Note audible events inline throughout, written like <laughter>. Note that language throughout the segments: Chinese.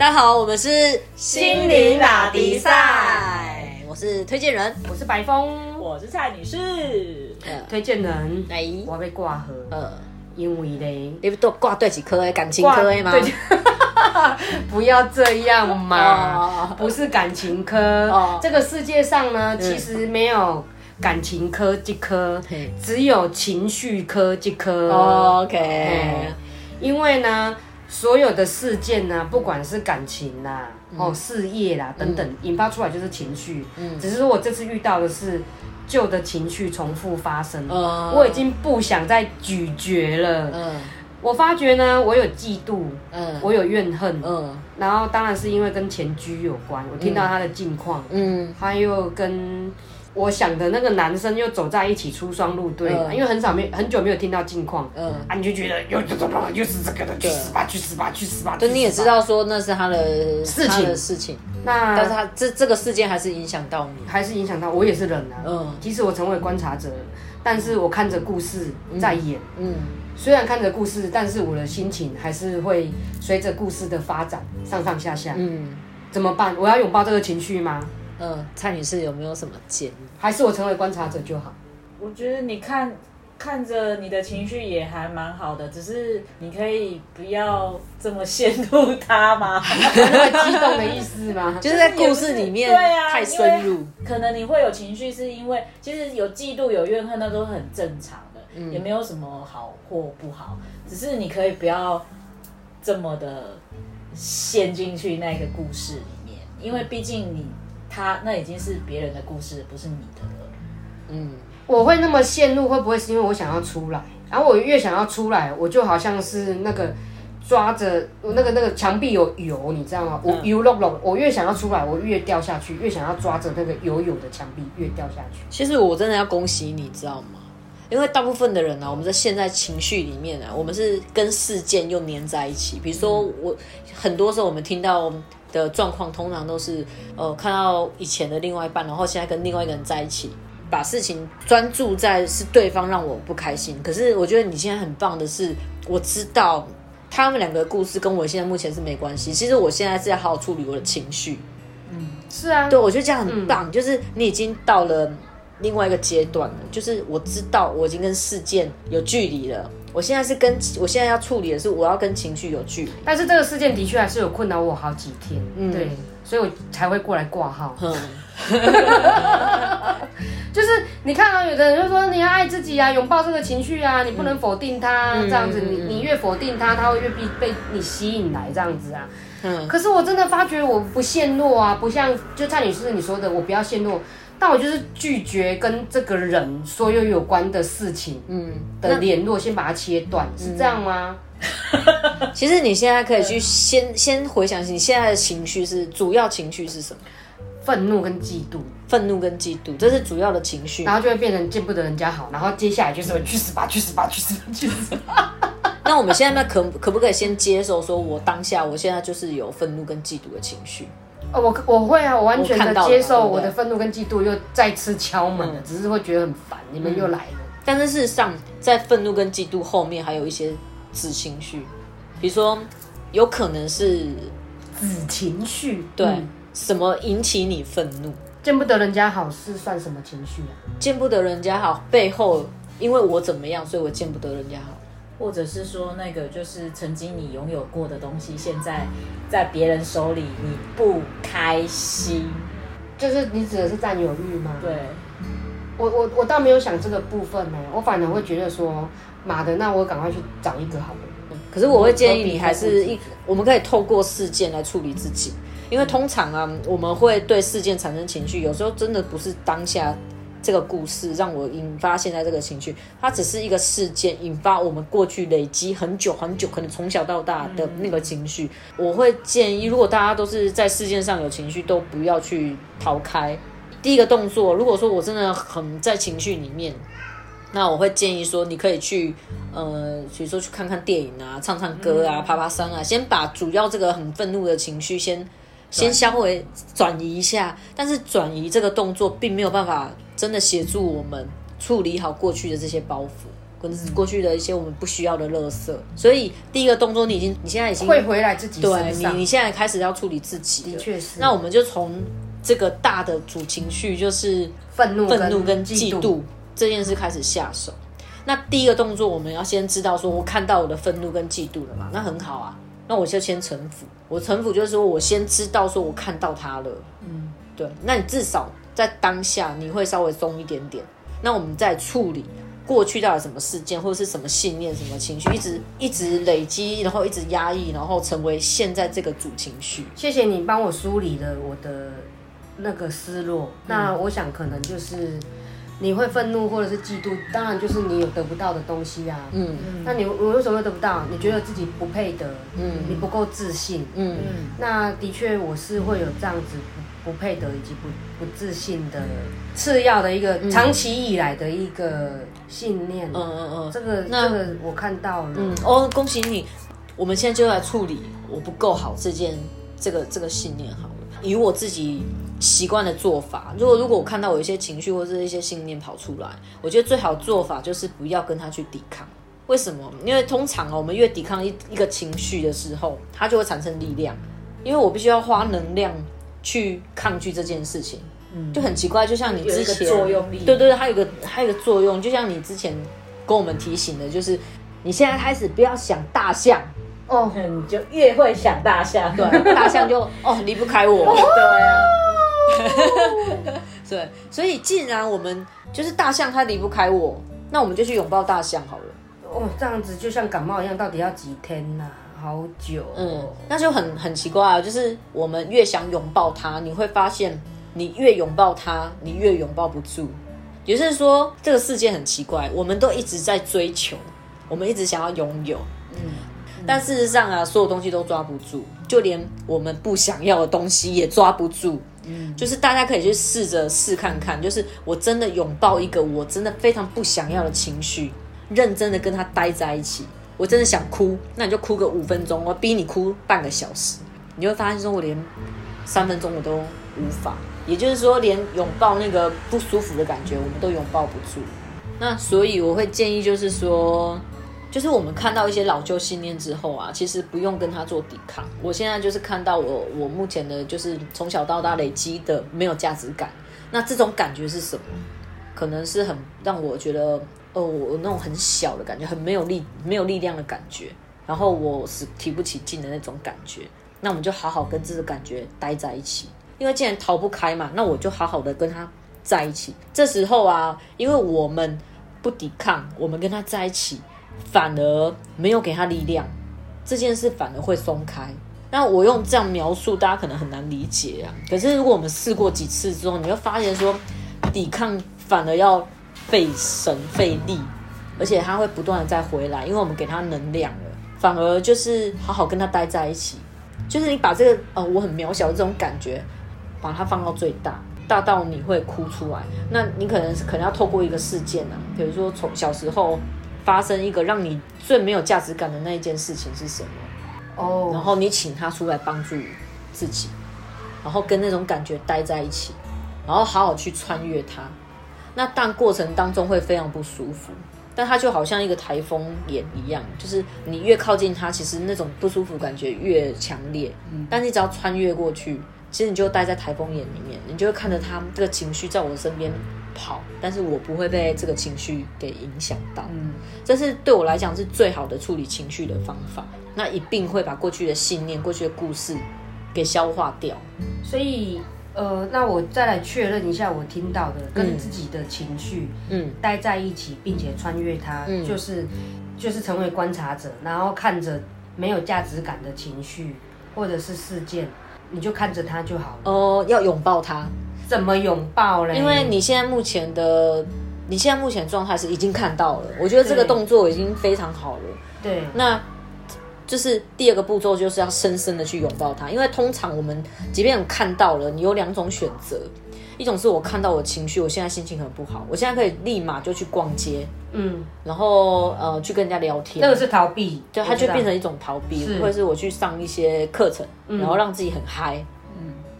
大家好，我们是心灵打迪赛，我是推荐人，我是白峰，我是蔡女士。呃，推荐人，来，我要被挂盒，呃，因为嘞，你不都挂对几科诶感情科诶吗？对 <laughs> 不要这样嘛。哦，不是感情科。哦，这个世界上呢，其实没有感情科这科嘿，只有情绪科这科。哦 OK，哎因为呢，所有的事件呢，不管是感情啦、哦事业啦等等，引发出来就是情绪。嗯。只是说我这次遇到的是旧的情绪重复发生，嗯。我已经不想再咀嚼了。嗯。我发觉呢，我有嫉妒，嗯。我有怨恨，嗯。然后当然是因为跟前居有关。我听到他的近况，嗯。他又跟我想的那个男生又走在一起出双入对，嗯因为很少没很久没有听到近况，嗯，啊，你就觉得又又又是这个的，去死吧，去死吧，去死吧。就你也知，道说那是他的事情他的事情，但是那他这这个事件还是影响到你，还是影响到我也是人啊。嗯即使我成为观察者，但是我看着故事在演。嗯虽然看着故事，但是我的心情还是会随着故事的发展上上下下。嗯怎么办？我要拥抱这个情绪吗？嗯，蔡女士有没有什么建议？还是我成为观察者就好？我觉得你看看着你的情绪也还蛮好的，只是你可以不要这么陷入它吗？<laughs> 那么激动的意思吗？<laughs> 就是在故事里面对啊太深入，可能你会有情绪，是因为其实有嫉妒、有怨恨，那都很正常的，嗯也没有什么好或不好，只是你可以不要这么的陷进去那个故事里面，因为毕竟你他那已经是别人的故事，不是你的了。嗯我会那么陷入，会不会是因为我想要出来？然后我越想要出来，我就好像是那个抓着那个那个墙壁有油，你知道吗？我嗯油漏漏，我越想要出来，我越掉下去，越想要抓着那个油油的墙壁，越掉下去。其实我真的要恭喜你，知道吗？因为大部分的人呢、啊，我们在现在情绪里面啊，我们是跟事件又粘在一起。比如说我，很多时候我们听到的状况，通常都是呃看到以前的另外一半，然后现在跟另外一个人在一起，把事情专注在是对方让我不开心。可是我觉得你现在很棒的是，我知道他们两个故事跟我现在目前是没关系。其实我现在是要好好处理我的情绪。嗯是啊，对，我觉得这样很棒，就是你已经到了另外一个阶段了，就是我知道我已经跟事件有距离了。我现在是跟我现在要处理的是，我要跟情绪有距离。但是这个事件的确还是有困扰我好几天，嗯对，所以我才会过来挂号。嗯，<laughs> 就是你看啊，有的人就说你要爱自己啊，拥抱这个情绪啊，你不能否定它，嗯这样子，你你越否定它，它会越被被你吸引来这样子啊。嗯可是我真的发觉我不陷落啊，不像就蔡女士你说的，我不要陷落，但我就是拒绝跟这个人所有有关的事情嗯，的联络，先把它切断，是这样吗？<laughs> 其实你现在可以去先先回想你现在的情绪是主要情绪是什么？愤怒跟嫉妒，愤怒跟嫉妒，这是主要的情绪然。后就会变成见不得人家好，然后接下来就是去死吧，去死吧，去死吧，去死吧。<laughs> 那我们现在可可不可以先接受，说我当下我现在就是有愤怒跟嫉妒的情绪？哦，我我会啊，我完全的接受我的愤怒跟嫉妒又再次敲门了，嗯只是会觉得很烦，你们又来了。但是事实上，在愤怒跟嫉妒后面还有一些子情绪，比如说有可能是子情绪，对、嗯什么引起你愤怒，见不得人家好是算什么情绪啊？见不得人家好背后，因为我怎么样，所以我见不得人家好。或者是说，那个就是曾经你拥有过的东西，现在在别人手里你不开心。就是你指的是占有欲吗？对，我我我倒没有想这个部分呢，我反而会觉得说，妈的，那我赶快去找一个好了。可是我会建议你还是一，我们可以透过事件来处理自己，因为通常啊，我们会对事件产生情绪，有时候真的不是当下这个故事让我引发现在这个情绪，它只是一个事件引发我们过去累积很久很久，可能从小到大的那个情绪。我会建议，如果大家都是在事件上有情绪，都不要去逃开。第一个动作，如果说我真的很在情绪里面，那我会建议说，你可以去，呃，比如说去看看电影啊，唱唱歌啊，爬爬山啊，先把主要这个很愤怒的情绪先先稍微转移一下。但是转移这个动作并没有办法真的协助我们处理好过去的这些包袱。跟过去的一些我们不需要的垃圾。所以第一个动作，你已经你现在已经会回来自己对。你你现在开始要处理自己，的确是那我们就从这个大的主情绪，就是愤怒、愤怒跟嫉嫉妒这件事开始下手。那第一个动作，我们要先知道说，我看到我的愤怒跟嫉妒了嘛？那很好啊，那我就先臣服。我臣服就是说我先知道说我看到他了，嗯，对。那你至少在当下你会稍微松一点点。那我们在处理过去到底什么事件或者是什么信念、什么情绪，一直一直累积，然后一直压抑，然后成为现在这个主情绪。谢谢你帮我梳理了我的那个失落。那我想可能就是你会愤怒或者是嫉妒，当然就是你有得不到的东西啊。嗯那你我为什么会得不到？你觉得自己不配得，嗯你不够自信。嗯那的确我是会有这样子不不配得以及不不自信的次要的一个长期以来的一个信念。嗯嗯嗯。这个那这个我看到了。嗯，哦，恭喜你！我们现在就来处理我不够好这件这个这个信念好了。以我自己习惯的做法，如果如果我看到有一些情绪或者是一些信念跑出来，我觉得最好的做法就是不要跟他去抵抗。为什么？因为通常哦，我们越抵抗一一个情绪的时候，它就会产生力量。因为我必须要花能量去抗拒这件事情，嗯，就很奇怪。就像你之前作用力。对对对，还有一个还有个作用，就像你之前跟我们提醒的，就是你现在开始不要想大象，哦，你，就越会想大象。对，大象就 <laughs> 哦离不开我，对啊，<laughs> 对，所以既然我们就是大象，它离不开我，那我们就去拥抱大象好了。哦，这样子就像感冒一样，到底要几天呐、好久、哦。嗯，那就很很奇怪啊，就是我们越想拥抱他，你会发现你越拥抱他，你越拥抱不住。也就是说，这个世界很奇怪，我们都一直在追求，我们一直想要拥有，嗯但事实上啊，所有东西都抓不住，就连我们不想要的东西也抓不住。嗯，就是大家可以去试着试看看，就是我真的拥抱一个我真的非常不想要的情绪，认真的跟他待在一起。我真的想哭，那你就哭个五分钟，我逼你哭半个小时，你会发现说我连三分钟我都无法，也就是说连拥抱那个不舒服的感觉我们都拥抱不住。那所以我会建议就是说，就是我们看到一些老旧信念之后啊，其实不用跟他做抵抗。我现在就是看到我我目前的就是从小到大累积的没有价值感，那这种感觉是什么？可能是很让我觉得，哦，我那种很小的感觉，很没有力、没有力量的感觉，然后我是提不起劲的那种感觉。那我们就好好跟这个感觉待在一起，因为既然逃不开嘛，那我就好好的跟他在一起。这时候啊，因为我们不抵抗，我们跟他在一起，反而没有给他力量，这件事反而会松开。那我用这样描述，大家可能很难理解啊。可是如果我们试过几次之后，你会发现说，抵抗反而要费神费力，而且他会不断的再回来，因为我们给他能量了，反而就是好好跟他待在一起。就是你把这个呃我很渺小的这种感觉，把它放到最大，大到你会哭出来。那你可能可能要透过一个事件啊，比如说从小时候发生一个让你最没有价值感的那一件事情是什么？哦，然后你请他出来帮助自己，然后跟那种感觉待在一起，然后好好去穿越它。那但过程当中会非常不舒服，但它就好像一个台风眼一样，就是你越靠近它，其实那种不舒服感觉越强烈。嗯但你只要穿越过去，其实你就待在台风眼里面，你就会看着它这个情绪在我的身边跑，但是我不会被这个情绪给影响到。嗯，这是对我来讲是最好的处理情绪的方法。那一并会把过去的信念、过去的故事给消化掉。所以呃，那我再来确认一下我听到的，跟自己的情绪嗯待在一起，并且穿越它，嗯就是就是成为观察者，然后看着没有价值感的情绪或者是事件，你就看着它就好了。哦、要拥抱它，怎么拥抱嘞？因为你现在目前的，你现在目前状态是已经看到了，我觉得这个动作已经非常好了。对那就是第二个步骤，就是要深深的去拥抱它，因为通常我们即便看到了，你有两种选择，一种是我看到我情绪，我现在心情很不好，我现在可以立马就去逛街，嗯，然后呃去跟人家聊天，那个是逃避，对，它就变成一种逃避，是。或者是我去上一些课程，然后让自己很嗨。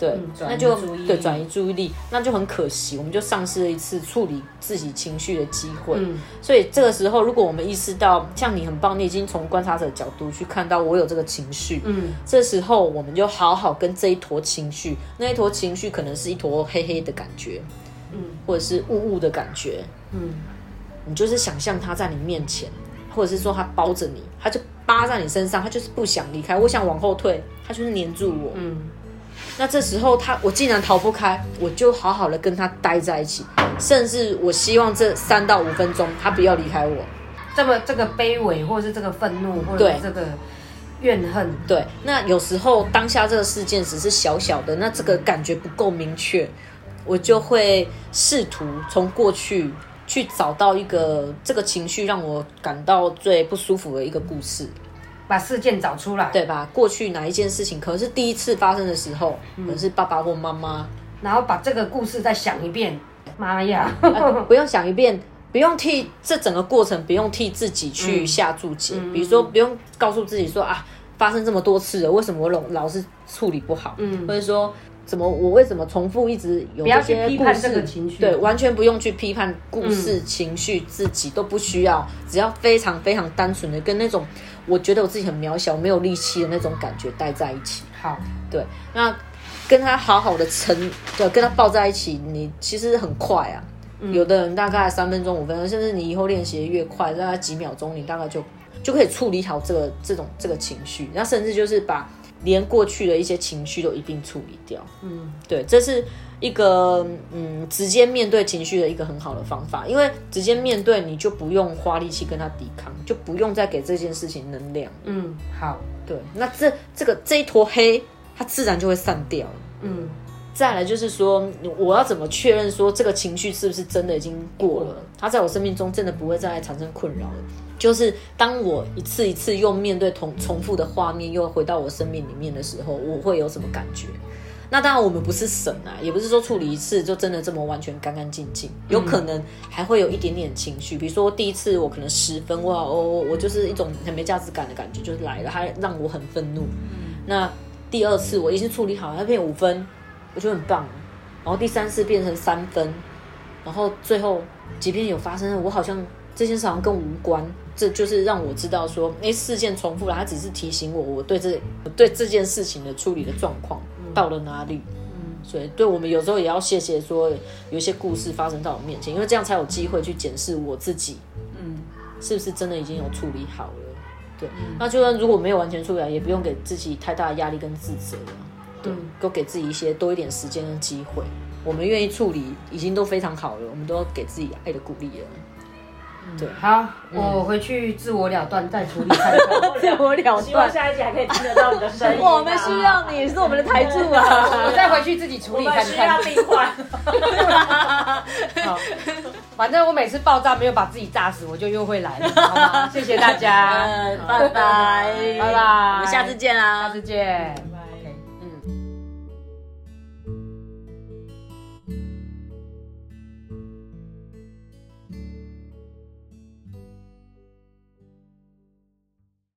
嗯，对，那就对转移注意力，那就很可惜，我们就丧失了一次处理自己情绪的机会。嗯所以这个时候，如果我们意识到，像你很棒，你已经从观察者的角度去看到我有这个情绪，嗯这时候我们就好好跟这一坨情绪，那一坨情绪可能是一坨黑黑的感觉，嗯或者是雾雾的感觉，嗯你就是想象它在你面前，或者是说它包着你，它就扒在你身上，它就是不想离开。我想往后退，它就是黏住我。嗯那这时候他我既然逃不开，我就好好的跟他待在一起，甚至我希望这三到五分钟他不要离开我。这么这个卑微，或者是这个愤怒，或者这个怨恨，对，那有时候当下这个事件只是小小的，那这个感觉不够明确，我就会试图从过去去找到一个这个情绪让我感到最不舒服的一个故事，把事件找出来，对吧？过去哪一件事情可能是第一次发生的时候，可能是爸爸或妈妈，然后把这个故事再想一遍。妈呀，不用想一遍，不用替这整个过程不用替自己去下注解，比如说不用告诉自己说啊，发生这么多次了，为什么我老老是处理不好？嗯。或者说怎么我为什么重复一直有这些批判故事？这个情绪。对，完全不用去批判故事、情绪，自己都不需要，只要非常非常单纯的跟那种我觉得我自己很渺小、没有力气的那种感觉待在一起。好，对，那跟他好好的沉，对，跟他抱在一起，你其实很快啊。有的人大概三分钟、五分钟，甚至你以后练习得越快，大概几秒钟，你大概就就可以处理好这个这种这个情绪，那甚至就是把连过去的一些情绪都一并处理掉。嗯对，这是一个嗯直接面对情绪的一个很好的方法，因为直接面对你就不用花力气跟他抵抗，就不用再给这件事情能量。嗯，好，对，那这这个这一坨黑，它自然就会散掉了。嗯再来就是说，我要怎么确认说这个情绪是不是真的已经过了？它在我生命中真的不会再产生困扰了。就是当我一次一次又面对同重复的画面，又回到我生命里面的时候，我会有什么感觉？那当然，我们不是神啊，也不是说处理一次就真的这么完全干干净净，有可能还会有一点点情绪。比如说第一次我可能十分，哇哦，我就是一种很没价值感的感觉，就是来了，它让我很愤怒。那第二次我已经处理好，它变五分，我觉得很棒。然后第三次变成三分，然后最后即便有发生，我好像这件事好像跟我无关，这就是让我知道说，哎，事件重复了，它只是提醒我我对这我对这件事情的处理的状况到了哪里。嗯所以，对我们有时候也要谢谢说，有一些故事发生在我面前，因为这样才有机会去检视我自己，嗯，是不是真的已经有处理好了。对，那就算如果没有完全处理好，也不用给自己太大的压力跟自责了。对，都给自己一些多一点时间跟机会。我们愿意处理，已经都非常好了，我们都要给自己爱的鼓励了。对，好，我回去自我了断，再处理。<laughs> 自我了希望断。下一集还可以听得到你的声音啊。我们需要你，是我们的台柱啊！<laughs> 我再回去自己处我理看们需要看。病患。好，反正我每次爆炸没有把自己炸死，我就又会来了，好吗？谢谢大家，嗯，<laughs> 拜拜，拜拜我们下次见啦，下次见。拜